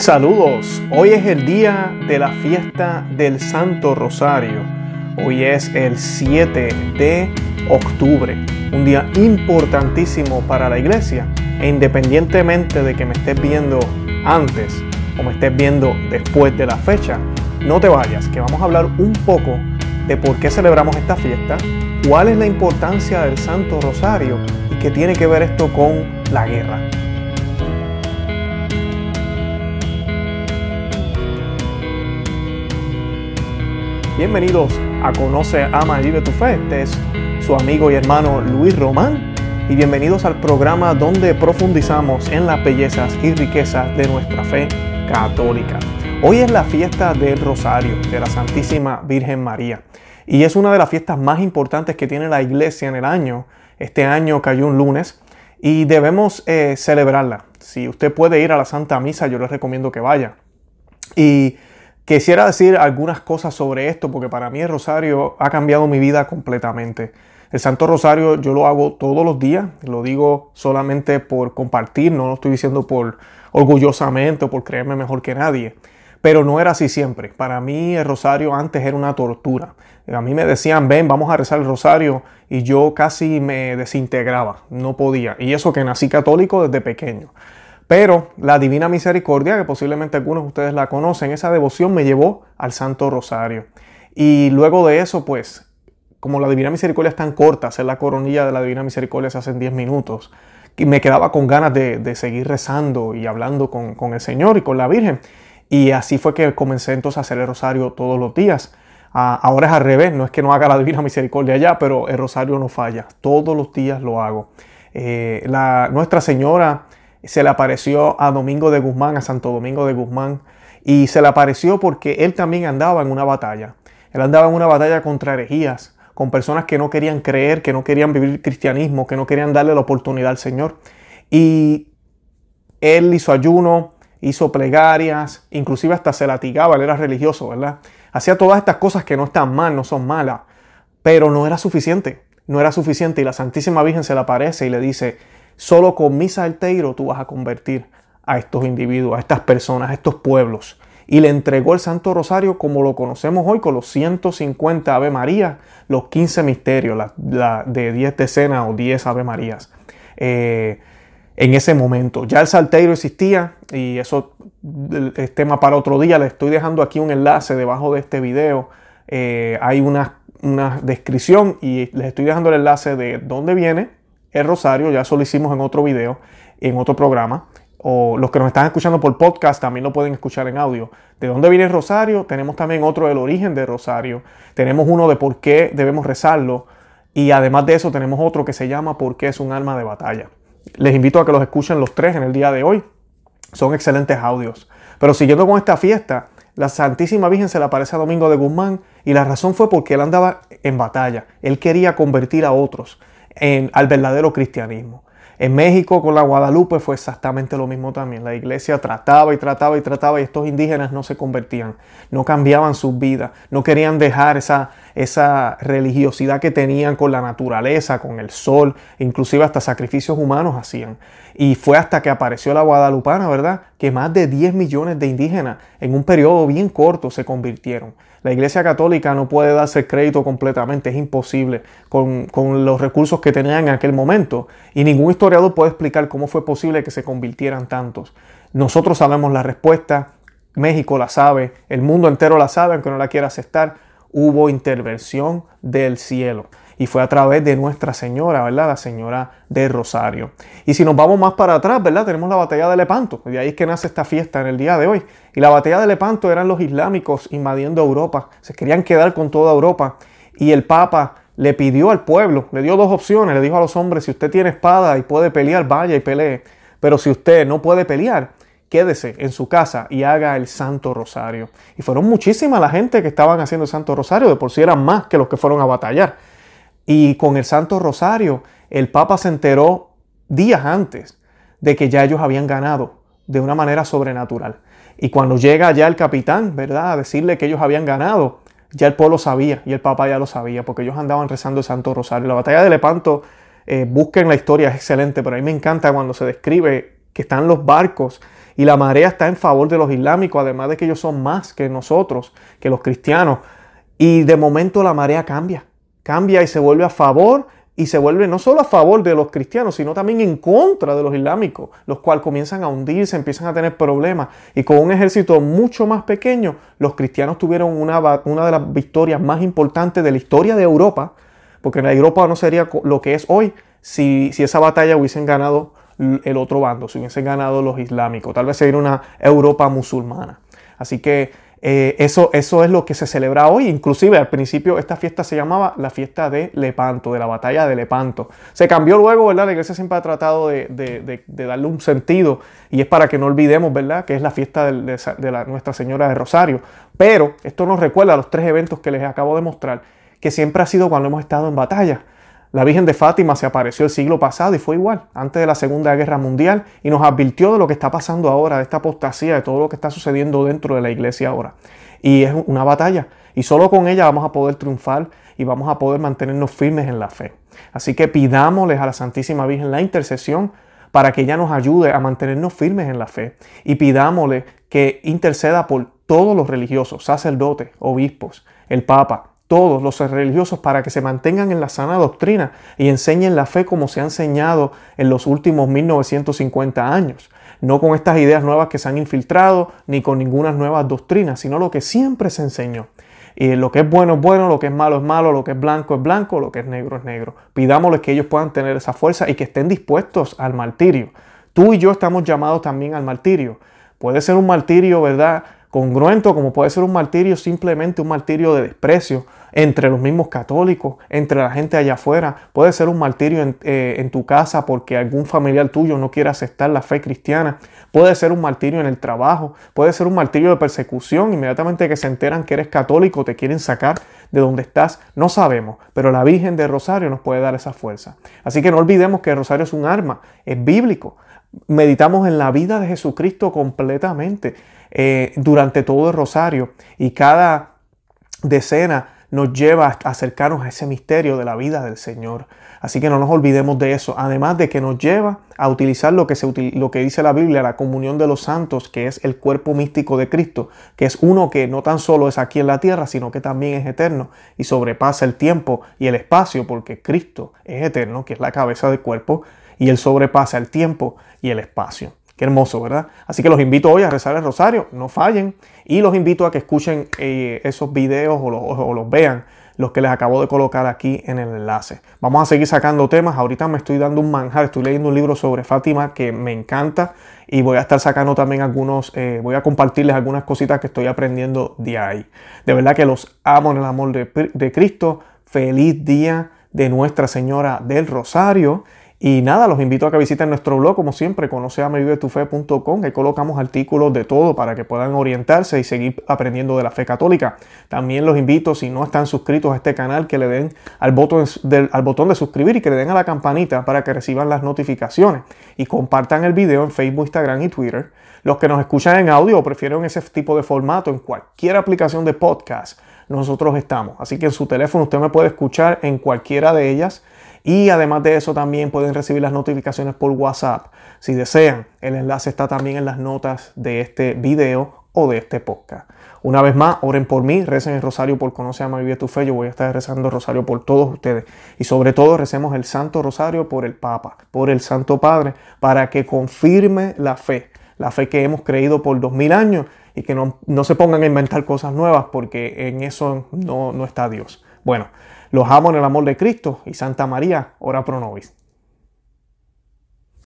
Saludos, hoy es el día de la fiesta del Santo Rosario. Hoy es el 7 de octubre, un día importantísimo para la iglesia. E independientemente de que me estés viendo antes o me estés viendo después de la fecha, no te vayas, que vamos a hablar un poco de por qué celebramos esta fiesta, cuál es la importancia del Santo Rosario y qué tiene que ver esto con la guerra. Bienvenidos a Conoce, Ama y Vive tu Fe. Este es su amigo y hermano Luis Román. Y bienvenidos al programa donde profundizamos en las bellezas y riquezas de nuestra fe católica. Hoy es la fiesta del Rosario de la Santísima Virgen María. Y es una de las fiestas más importantes que tiene la iglesia en el año. Este año cayó un lunes y debemos eh, celebrarla. Si usted puede ir a la Santa Misa, yo les recomiendo que vaya. Y Quisiera decir algunas cosas sobre esto porque para mí el rosario ha cambiado mi vida completamente. El Santo Rosario yo lo hago todos los días, lo digo solamente por compartir, no lo estoy diciendo por orgullosamente o por creerme mejor que nadie. Pero no era así siempre. Para mí el rosario antes era una tortura. A mí me decían, ven, vamos a rezar el rosario y yo casi me desintegraba, no podía. Y eso que nací católico desde pequeño. Pero la Divina Misericordia, que posiblemente algunos de ustedes la conocen, esa devoción me llevó al Santo Rosario. Y luego de eso, pues, como la Divina Misericordia es tan corta, hacer la coronilla de la Divina Misericordia se hace en 10 minutos, y me quedaba con ganas de, seguir rezando y hablando con, con, el Señor y con la Virgen. Y así fue que comencé entonces a hacer el rosario todos los días. Ah, ahora es al revés, no es que no haga la Divina Misericordia ya, pero el rosario no falla. Todos los días lo hago. Eh, la, Nuestra Señora se le apareció a Domingo de Guzmán, a Santo Domingo de Guzmán, y se le apareció porque él también andaba en una batalla. Él andaba en una batalla contra herejías, con personas que no querían creer, que no querían vivir cristianismo, que no querían darle la oportunidad al Señor. Y él hizo ayuno, hizo plegarias, inclusive hasta se latigaba, él era religioso, ¿verdad? Hacía todas estas cosas que no están mal, no son malas, pero no era suficiente, no era suficiente y la Santísima Virgen se le aparece y le dice, Solo con mi salteiro tú vas a convertir a estos individuos, a estas personas, a estos pueblos. Y le entregó el Santo Rosario como lo conocemos hoy con los 150 Ave María, los 15 misterios la, de 10 decenas o 10 Ave Marías. Eh, en ese momento. Ya el salteiro existía y eso es tema para otro día. Le estoy dejando aquí un enlace debajo de este video. Eh, hay una, una descripción y les estoy dejando el enlace de dónde viene, el rosario, ya eso lo hicimos en otro video, en otro programa. O los que nos están escuchando por podcast también lo pueden escuchar en audio. ¿De dónde viene el rosario? Tenemos también otro del origen del rosario. Tenemos uno de por qué debemos rezarlo. Y además de eso tenemos otro que se llama ¿Por qué es un arma de batalla? Les invito a que los escuchen los tres en el día de hoy. Son excelentes audios. Pero siguiendo con esta fiesta, la Santísima Virgen se le aparece a Domingo de Guzmán y la razón fue porque él andaba en batalla. Él quería convertir a otros al verdadero cristianismo. En México con la Guadalupe fue exactamente lo mismo también. La iglesia trataba y trataba y trataba y estos indígenas no se convertían, no cambiaban sus vidas, no querían dejar esa, esa religiosidad que tenían con la naturaleza, con el sol, inclusive hasta sacrificios humanos hacían. Y fue hasta que apareció la guadalupana, ¿verdad? Que más de 10 millones de indígenas en un periodo bien corto se convirtieron. La Iglesia Católica no puede darse crédito completamente, es imposible con, los recursos que tenían en aquel momento. Y ningún historiador puede explicar cómo fue posible que se convirtieran tantos. Nosotros sabemos la respuesta, México la sabe, el mundo entero la sabe, aunque no la quiera aceptar. Hubo intervención del cielo y fue a través de Nuestra Señora, ¿verdad? La Señora de Rosario. Y si nos vamos más para atrás, ¿verdad? Tenemos la batalla de Lepanto, de ahí es que nace esta fiesta en el día de hoy. Y la batalla de Lepanto eran los islámicos invadiendo Europa, se querían quedar con toda Europa y el Papa le pidió al pueblo, le dio dos opciones, le dijo a los hombres, si usted tiene espada y puede pelear, vaya y pelee, pero si usted no puede pelear, quédese en su casa y haga el Santo Rosario. Y fueron muchísimas la gente que estaban haciendo el Santo Rosario, de por sí eran más que los que fueron a batallar. Y con el Santo Rosario, el Papa se enteró días antes de que ya ellos habían ganado de una manera sobrenatural. Y cuando llega ya el capitán, ¿verdad?, a decirle que ellos habían ganado, ya el pueblo sabía y el Papa ya lo sabía, porque ellos andaban rezando el Santo Rosario. La batalla de Lepanto, eh, busquen la historia, es excelente, pero a mí me encanta cuando se describe que están los barcos y la marea está en favor de los islámicos, además de que ellos son más que nosotros, que los cristianos. Y de momento la marea cambia, cambia y se vuelve a favor y se vuelve no solo a favor de los cristianos, sino también en contra de los islámicos, los cuales comienzan a hundirse, empiezan a tener problemas. Y con un ejército mucho más pequeño, los cristianos tuvieron una, una de las victorias más importantes de la historia de Europa, porque la Europa no sería lo que es hoy si, si esa batalla hubiesen ganado el otro bando, si hubiesen ganado los islámicos. Tal vez sería una Europa musulmana. Así que eh, eso, eso es lo que se celebra hoy. Inclusive al principio esta fiesta se llamaba la fiesta de Lepanto, de la batalla de Lepanto. Se cambió luego, ¿verdad? La iglesia siempre ha tratado de, darle un sentido y es para que no olvidemos, ¿verdad? Que es la fiesta de, la, Nuestra Señora de Rosario. Pero esto nos recuerda a los tres eventos que les acabo de mostrar, que siempre ha sido cuando hemos estado en batalla. La Virgen de Fátima se apareció el siglo pasado y fue igual, antes de la Segunda Guerra Mundial, y nos advirtió de lo que está pasando ahora, de esta apostasía, de todo lo que está sucediendo dentro de la iglesia ahora. Y es una batalla, y solo con ella vamos a poder triunfar y vamos a poder mantenernos firmes en la fe. Así que pidámosles a la Santísima Virgen la intercesión para que ella nos ayude a mantenernos firmes en la fe y pidámosle que interceda por todos los religiosos, sacerdotes, obispos, el Papa, todos los religiosos para que se mantengan en la sana doctrina y enseñen la fe como se ha enseñado en los últimos 1950 años. No con estas ideas nuevas que se han infiltrado, ni con ninguna nueva doctrina, sino lo que siempre se enseñó. Y lo que es bueno es bueno, lo que es malo es malo, lo que es blanco es blanco, lo que es negro es negro. Pidámosles que ellos puedan tener esa fuerza y que estén dispuestos al martirio. Tú y yo estamos llamados también al martirio. Puede ser un martirio, ¿verdad? Congruento, como puede ser un martirio simplemente un martirio de desprecio entre los mismos católicos, entre la gente allá afuera. Puede ser un martirio eh, en, tu casa porque algún familiar tuyo no quiere aceptar la fe cristiana. Puede ser un martirio en el trabajo. Puede ser un martirio de persecución. Inmediatamente que se enteran que eres católico, te quieren sacar de donde estás. No sabemos, pero la Virgen de Rosario nos puede dar esa fuerza. Así que no olvidemos que el Rosario es un arma, es bíblico. Meditamos en la vida de Jesucristo completamente eh, durante todo el Rosario y cada decena nos lleva a acercarnos a ese misterio de la vida del Señor. Así que no nos olvidemos de eso. Además de que nos lleva a utilizar lo que, se, lo que dice la Biblia, la comunión de los santos, que es el cuerpo místico de Cristo, que es uno que no tan solo es aquí en la tierra, sino que también es eterno y sobrepasa el tiempo y el espacio, porque Cristo es eterno, que es la cabeza del cuerpo, y Él sobrepasa el tiempo y el espacio. Qué hermoso, ¿verdad? Así que los invito hoy a rezar el rosario, no fallen. Y los invito a que escuchen eh, esos videos o los, vean, los que les acabo de colocar aquí en el enlace. Vamos a seguir sacando temas. Ahorita me estoy dando un manjar, estoy leyendo un libro sobre Fátima que me encanta y voy a estar sacando también algunos, eh, voy a compartirles algunas cositas que estoy aprendiendo de ahí. De verdad que los amo en el amor de, de Cristo. Feliz día de Nuestra Señora del Rosario. Y nada, los invito a que visiten nuestro blog, como siempre, conoceamevivetufe.com. Ahí colocamos artículos de todo para que puedan orientarse y seguir aprendiendo de la fe católica. También los invito, si no están suscritos a este canal, que le den al botón, al botón de suscribir y que le den a la campanita para que reciban las notificaciones. Y compartan el video en Facebook, Instagram y Twitter. Los que nos escuchan en audio o prefieren ese tipo de formato en cualquier aplicación de podcast, nosotros estamos. Así que en su teléfono usted me puede escuchar en cualquiera de ellas y además de eso también pueden recibir las notificaciones por WhatsApp. Si desean, el enlace está también en las notas de este video o de este podcast. Una vez más, oren por mí, recen el rosario por Conoce, Ama, Vive tu Fe. Yo voy a estar rezando el rosario por todos ustedes. Y sobre todo, recemos el Santo Rosario por el Papa, por el Santo Padre, para que confirme la fe, la fe que hemos creído por dos mil años y que no, se pongan a inventar cosas nuevas porque en eso no, no está Dios. Bueno, los amo en el amor de Cristo y Santa María, ora pro nobis.